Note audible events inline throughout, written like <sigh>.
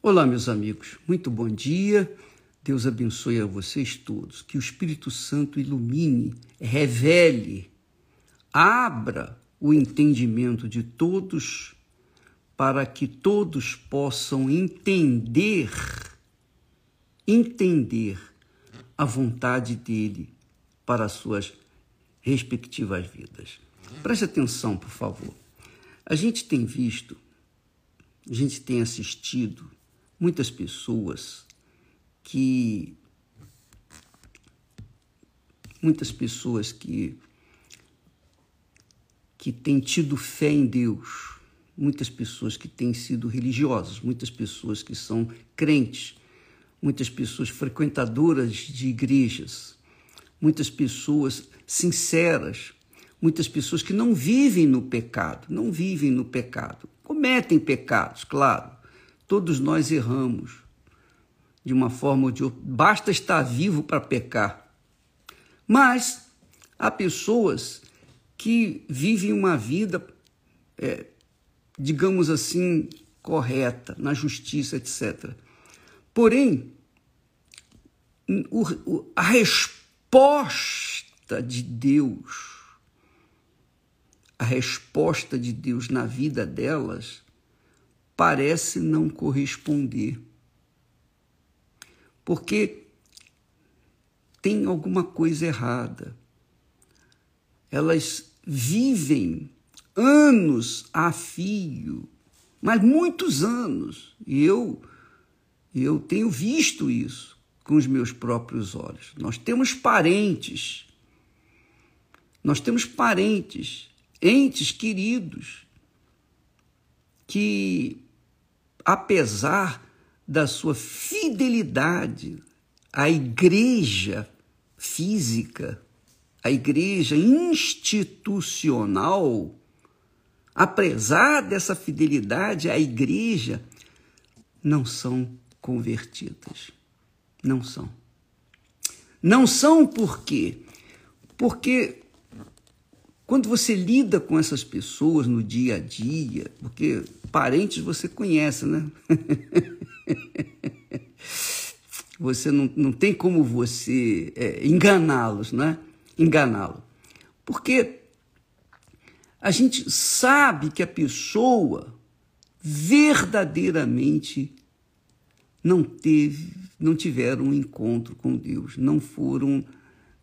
Olá, meus amigos, muito bom dia. Deus abençoe a vocês todos. Que o Espírito Santo ilumine, revele, abra o entendimento de todos para que todos possam entender, entender a vontade dele para as suas respectivas vidas. Preste atenção, por favor. A gente tem visto, a gente tem assistido muitas pessoas que muitas pessoas que que têm tido fé em Deus, muitas pessoas que têm sido religiosas, muitas pessoas que são crentes, muitas pessoas frequentadoras de igrejas, muitas pessoas sinceras, muitas pessoas que não vivem no pecado, não vivem no pecado, cometem pecados, claro, Todos nós erramos de uma forma ou de outra. Basta estar vivo para pecar. Mas há pessoas que vivem uma vida, é, digamos assim, correta, na justiça, etc. Porém, a resposta de Deus, a resposta de Deus na vida delas, parece não corresponder. Porque tem alguma coisa errada. Elas vivem anos a fio, mas muitos anos. E eu, eu tenho visto isso com os meus próprios olhos. Nós temos parentes, nós temos parentes, entes queridos, que apesar da sua fidelidade à igreja física, à igreja institucional, apesar dessa fidelidade à igreja, não são convertidas. Não são. Não são por quê? Porque quando você lida com essas pessoas no dia a dia, porque Parentes você conhece, né? <laughs> você não, não tem como você é, enganá-los, né? Enganá-lo. Porque a gente sabe que a pessoa verdadeiramente não teve, não tiveram um encontro com Deus, não foram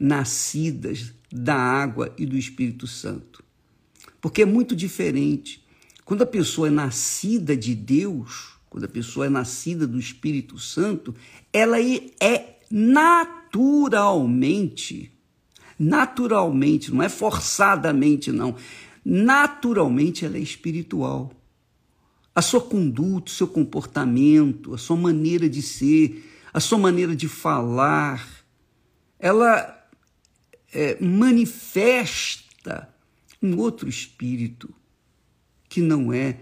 nascidas da água e do Espírito Santo. Porque é muito diferente quando a pessoa é nascida de Deus, quando a pessoa é nascida do Espírito Santo, ela é naturalmente, naturalmente, não é forçadamente, não. Naturalmente ela é espiritual. A sua conduta, o seu comportamento, a sua maneira de ser, a sua maneira de falar, ela é, manifesta um outro espírito que não é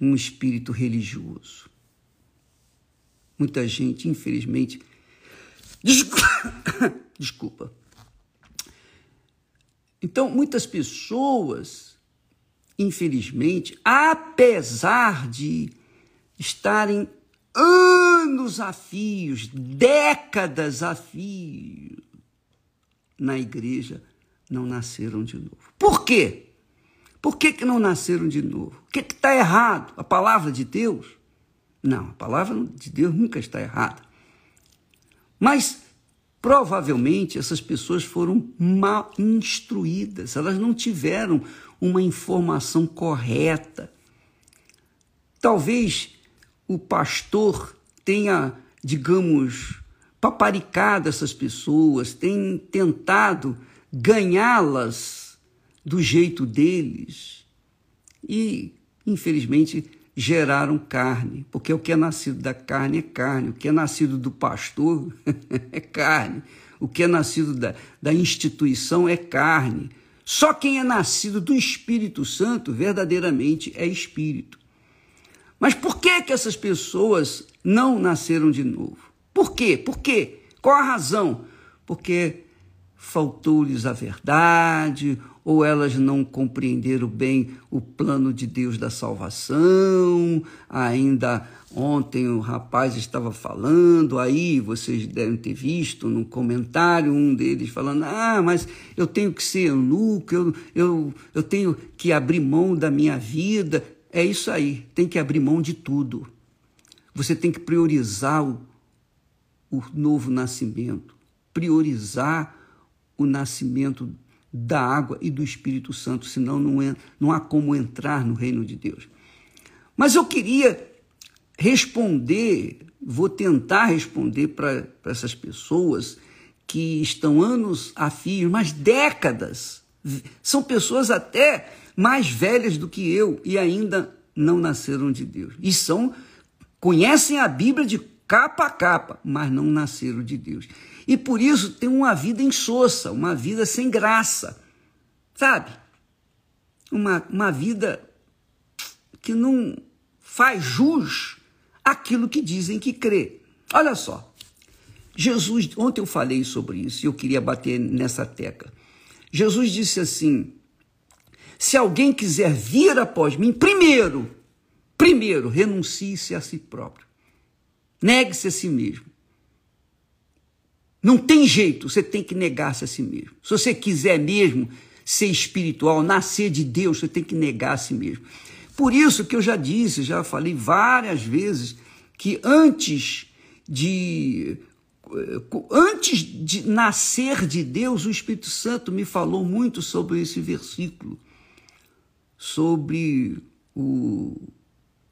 um espírito religioso. Muita gente, infelizmente. <coughs> Desculpa. Então, muitas pessoas, infelizmente, apesar de estarem anos a fios, décadas a fio na igreja, não nasceram de novo. Por quê? Por que, que não nasceram de novo? O que está errado? A palavra de Deus? Não, a palavra de Deus nunca está errada. Mas provavelmente essas pessoas foram mal instruídas, elas não tiveram uma informação correta. Talvez o pastor tenha, digamos, paparicado essas pessoas, tenha tentado ganhá-las do jeito deles e, infelizmente, geraram carne, porque o que é nascido da carne é carne, o que é nascido do pastor <laughs> é carne, o que é nascido da, da instituição é carne. Só quem é nascido do Espírito Santo verdadeiramente é espírito. Mas por que que essas pessoas não nasceram de novo? Por quê? Por quê? Qual a razão? Porque faltou-lhes a verdade, ou elas não compreenderam bem o plano de Deus da salvação. Ainda ontem o rapaz estava falando, aí vocês devem ter visto no comentário um deles falando: Ah, mas eu tenho que ser eunuco, eu, eu, eu tenho que abrir mão da minha vida. É isso aí, tem que abrir mão de tudo. Você tem que priorizar o, o novo nascimento, priorizar o nascimento da água e do Espírito Santo, senão não, é, não há como entrar no reino de Deus. Mas eu queria responder, vou tentar responder para essas pessoas que estão anos a fio, mas décadas, são pessoas até mais velhas do que eu e ainda não nasceram de Deus. E são, conhecem a Bíblia de capa a capa, mas não nasceram de Deus. E por isso tem uma vida insossa, uma vida sem graça, sabe? Uma, uma vida que não faz jus àquilo que dizem que crê. Olha só, Jesus, ontem eu falei sobre isso e eu queria bater nessa tecla. Jesus disse assim: se alguém quiser vir após mim, primeiro, primeiro, renuncie-se a si próprio. Negue-se a si mesmo. Não tem jeito, você tem que negar-se a si mesmo. Se você quiser mesmo ser espiritual, nascer de Deus, você tem que negar a si mesmo. Por isso que eu já disse, já falei várias vezes, que antes de antes de nascer de Deus, o Espírito Santo me falou muito sobre esse versículo, sobre o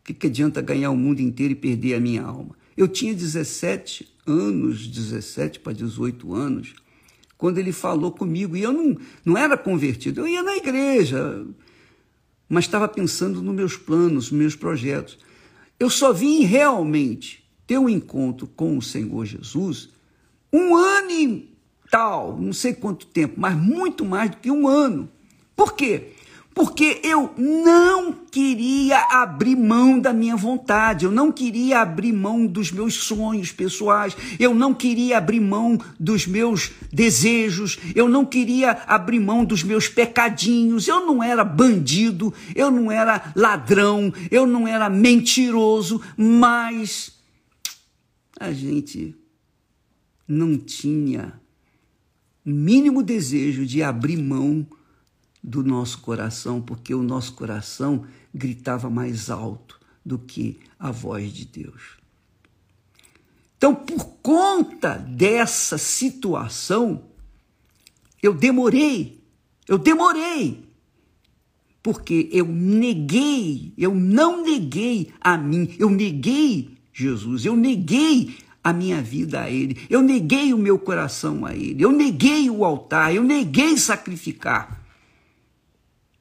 que, que adianta ganhar o mundo inteiro e perder a minha alma. Eu tinha 17 anos, 17 para 18 anos, quando ele falou comigo. E eu não, não era convertido, eu ia na igreja, mas estava pensando nos meus planos, nos meus projetos. Eu só vim realmente ter um encontro com o Senhor Jesus um ano e tal, não sei quanto tempo, mas muito mais do que um ano. Por quê? Porque eu não queria abrir mão da minha vontade, eu não queria abrir mão dos meus sonhos pessoais, eu não queria abrir mão dos meus desejos, eu não queria abrir mão dos meus pecadinhos. Eu não era bandido, eu não era ladrão, eu não era mentiroso, mas a gente não tinha mínimo desejo de abrir mão do nosso coração, porque o nosso coração gritava mais alto do que a voz de Deus. Então, por conta dessa situação, eu demorei, eu demorei, porque eu neguei, eu não neguei a mim, eu neguei Jesus, eu neguei a minha vida a Ele, eu neguei o meu coração a Ele, eu neguei o altar, eu neguei sacrificar.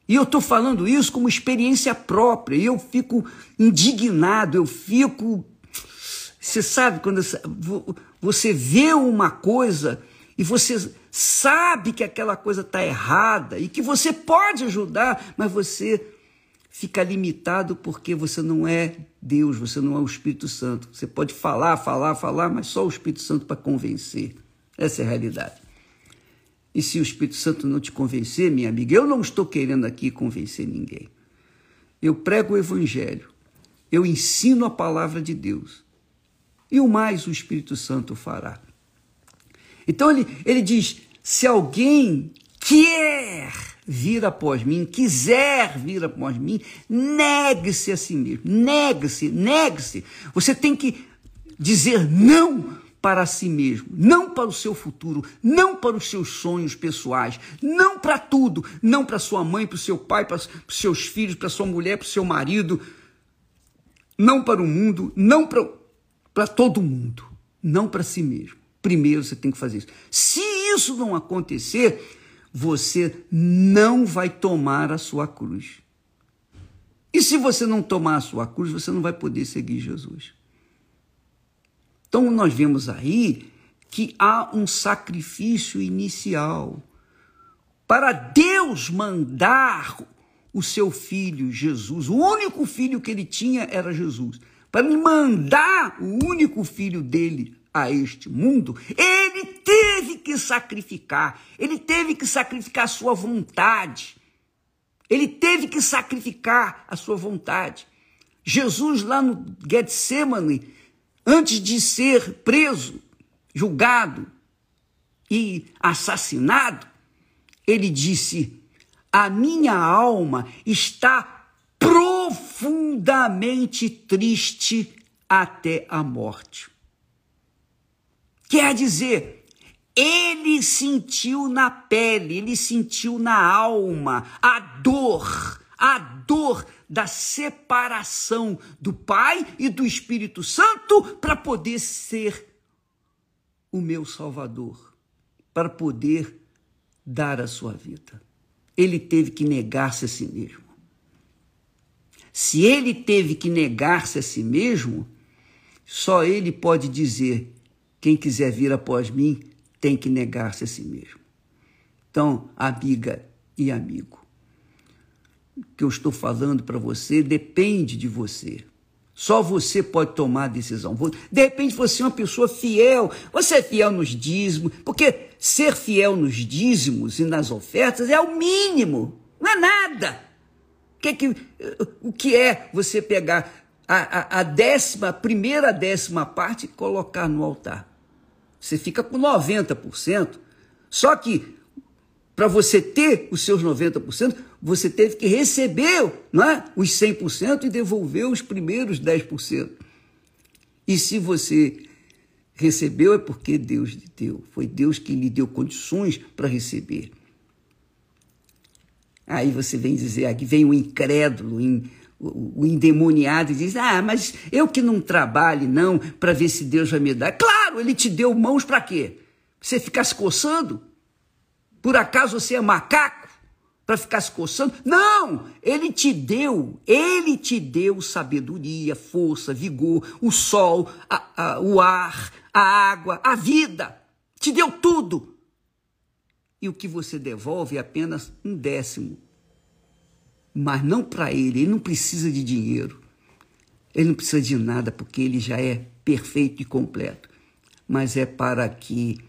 E eu estou falando isso como experiência própria, e eu fico indignado, eu fico. Você sabe, quando você vê uma coisa e você sabe que aquela coisa está errada e que você pode ajudar, mas você fica limitado porque você não é Deus, você não é o Espírito Santo. Você pode falar, falar, falar, mas só o Espírito Santo para convencer. Essa é a realidade. E se o Espírito Santo não te convencer, minha amiga, eu não estou querendo aqui convencer ninguém. Eu prego o Evangelho, eu ensino a palavra de Deus. E o mais o Espírito Santo fará. Então ele, ele diz: se alguém quer vir após mim, quiser vir após mim, negue-se a si mesmo, negue-se, negue-se. Você tem que dizer não para si mesmo, não para o seu futuro, não para os seus sonhos pessoais, não para tudo, não para sua mãe, para o seu pai, para os seus filhos, para sua mulher, para o seu marido, não para o mundo, não para, para todo mundo, não para si mesmo. Primeiro você tem que fazer isso. Se isso não acontecer, você não vai tomar a sua cruz. E se você não tomar a sua cruz, você não vai poder seguir Jesus. Então, nós vemos aí que há um sacrifício inicial. Para Deus mandar o seu filho Jesus, o único filho que ele tinha era Jesus. Para ele mandar o único filho dele a este mundo, ele teve que sacrificar, ele teve que sacrificar a sua vontade. Ele teve que sacrificar a sua vontade. Jesus, lá no Getsemane, antes de ser preso, julgado e assassinado, ele disse: A minha alma está profundamente triste até a morte. Quer dizer, ele sentiu na pele, ele sentiu na alma a dor, a dor da separação do Pai e do Espírito Santo para poder ser o meu Salvador, para poder dar a sua vida. Ele teve que negar-se a si mesmo. Se ele teve que negar-se a si mesmo, só ele pode dizer: quem quiser vir após mim tem que negar-se a si mesmo. Então, amiga e amigo, que eu estou falando para você depende de você. Só você pode tomar a decisão. De repente você é uma pessoa fiel, você é fiel nos dízimos, porque ser fiel nos dízimos e nas ofertas é o mínimo, não é nada. O que, que, o que é você pegar a, a, a décima, a primeira décima parte e colocar no altar? Você fica com 90%. Só que para você ter os seus 90%, você teve que receber não é? os 100% e devolver os primeiros 10%. E se você recebeu, é porque Deus lhe deu. Foi Deus que lhe deu condições para receber. Aí você vem dizer, aqui vem o incrédulo, o endemoniado e diz: Ah, mas eu que não trabalho, não, para ver se Deus vai me dar. Claro, ele te deu mãos para quê? Você ficar se coçando? Por acaso você é macaco para ficar se coçando? Não! Ele te deu, ele te deu sabedoria, força, vigor, o sol, a, a, o ar, a água, a vida. Te deu tudo. E o que você devolve é apenas um décimo. Mas não para ele, ele não precisa de dinheiro. Ele não precisa de nada, porque ele já é perfeito e completo. Mas é para que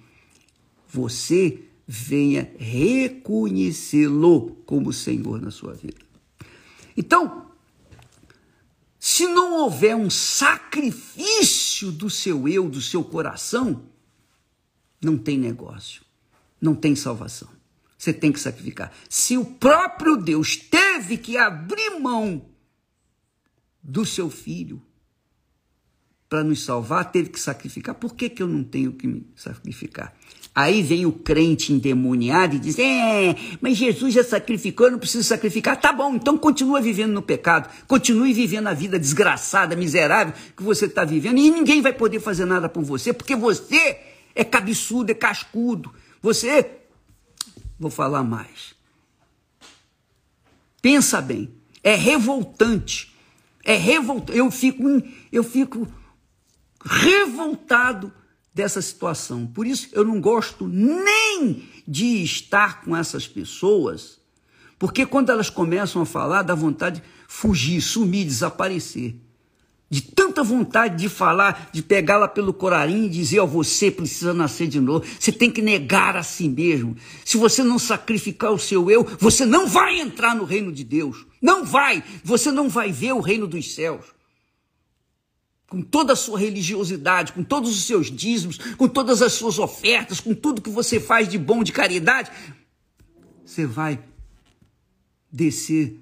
você venha reconhecê-lo como Senhor na sua vida. Então, se não houver um sacrifício do seu eu, do seu coração, não tem negócio, não tem salvação. Você tem que sacrificar. Se o próprio Deus teve que abrir mão do seu filho para nos salvar, teve que sacrificar, por que, que eu não tenho que me sacrificar? Aí vem o crente endemoniado e diz: É, mas Jesus já sacrificou, eu não preciso sacrificar. Tá bom, então continua vivendo no pecado, continue vivendo a vida desgraçada, miserável que você está vivendo, e ninguém vai poder fazer nada por você, porque você é cabeçudo, é cascudo. Você. Vou falar mais. Pensa bem, é revoltante. É revoltante. Eu fico, eu fico revoltado dessa situação. Por isso eu não gosto nem de estar com essas pessoas, porque quando elas começam a falar, dá vontade de fugir, sumir, desaparecer. De tanta vontade de falar, de pegá-la pelo corarinho e dizer: Ó, oh, você precisa nascer de novo, você tem que negar a si mesmo. Se você não sacrificar o seu eu, você não vai entrar no reino de Deus. Não vai, você não vai ver o reino dos céus com toda a sua religiosidade, com todos os seus dízimos, com todas as suas ofertas, com tudo que você faz de bom, de caridade, você vai descer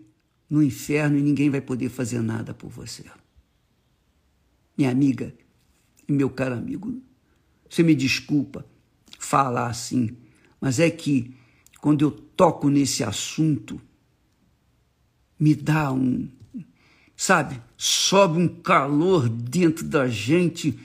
no inferno e ninguém vai poder fazer nada por você. Minha amiga e meu caro amigo, você me desculpa falar assim, mas é que quando eu toco nesse assunto, me dá um, sabe? Sobe um calor dentro da gente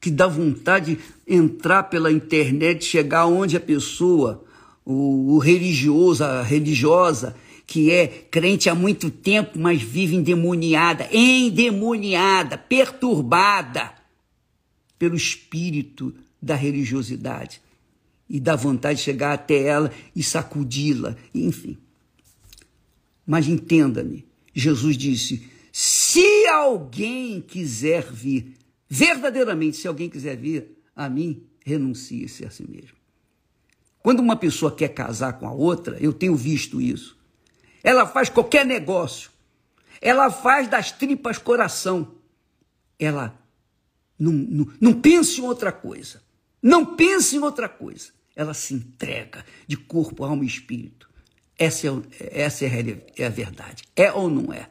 que dá vontade de entrar pela internet, chegar onde a pessoa, o, o religioso, a religiosa, que é crente há muito tempo, mas vive endemoniada, endemoniada, perturbada pelo espírito da religiosidade. E dá vontade de chegar até ela e sacudi-la, enfim. Mas entenda-me, Jesus disse: se alguém quiser vir, verdadeiramente, se alguém quiser vir a mim, renuncie-se a si mesmo. Quando uma pessoa quer casar com a outra, eu tenho visto isso. Ela faz qualquer negócio. Ela faz das tripas coração. Ela não, não, não pensa em outra coisa. Não pensa em outra coisa. Ela se entrega de corpo, alma e espírito. Essa é, essa é, é a verdade. É ou não é?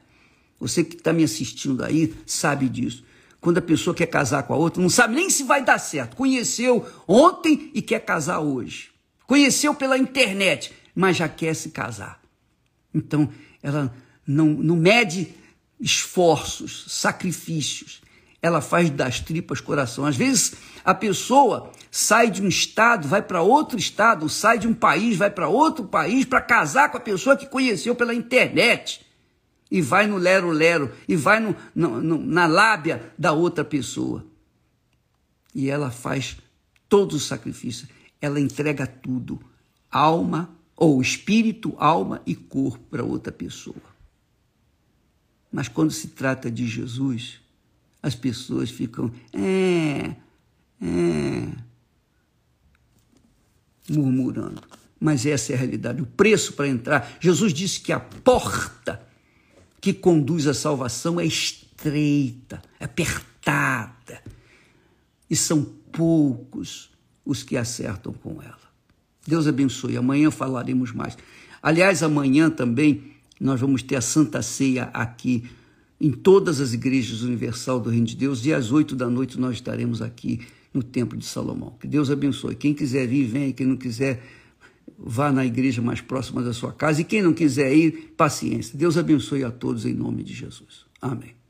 Você que está me assistindo aí sabe disso. Quando a pessoa quer casar com a outra, não sabe nem se vai dar certo. Conheceu ontem e quer casar hoje. Conheceu pela internet, mas já quer se casar. Então, ela não, não mede esforços, sacrifícios. Ela faz das tripas coração. Às vezes, a pessoa sai de um estado, vai para outro estado, sai de um país, vai para outro país para casar com a pessoa que conheceu pela internet e vai no lero-lero, e vai no, no, no, na lábia da outra pessoa. E ela faz todo o sacrifício, ela entrega tudo, alma, ou espírito, alma e corpo para outra pessoa. Mas quando se trata de Jesus, as pessoas ficam, é, é, murmurando. Mas essa é a realidade. O preço para entrar. Jesus disse que a porta que conduz à salvação é estreita, é apertada, e são poucos os que acertam com ela. Deus abençoe. Amanhã falaremos mais. Aliás, amanhã também nós vamos ter a Santa Ceia aqui em todas as igrejas universal do Reino de Deus e às oito da noite nós estaremos aqui no Templo de Salomão. Que Deus abençoe. Quem quiser ir, venha. Quem não quiser, vá na igreja mais próxima da sua casa. E quem não quiser ir, paciência. Deus abençoe a todos em nome de Jesus. Amém.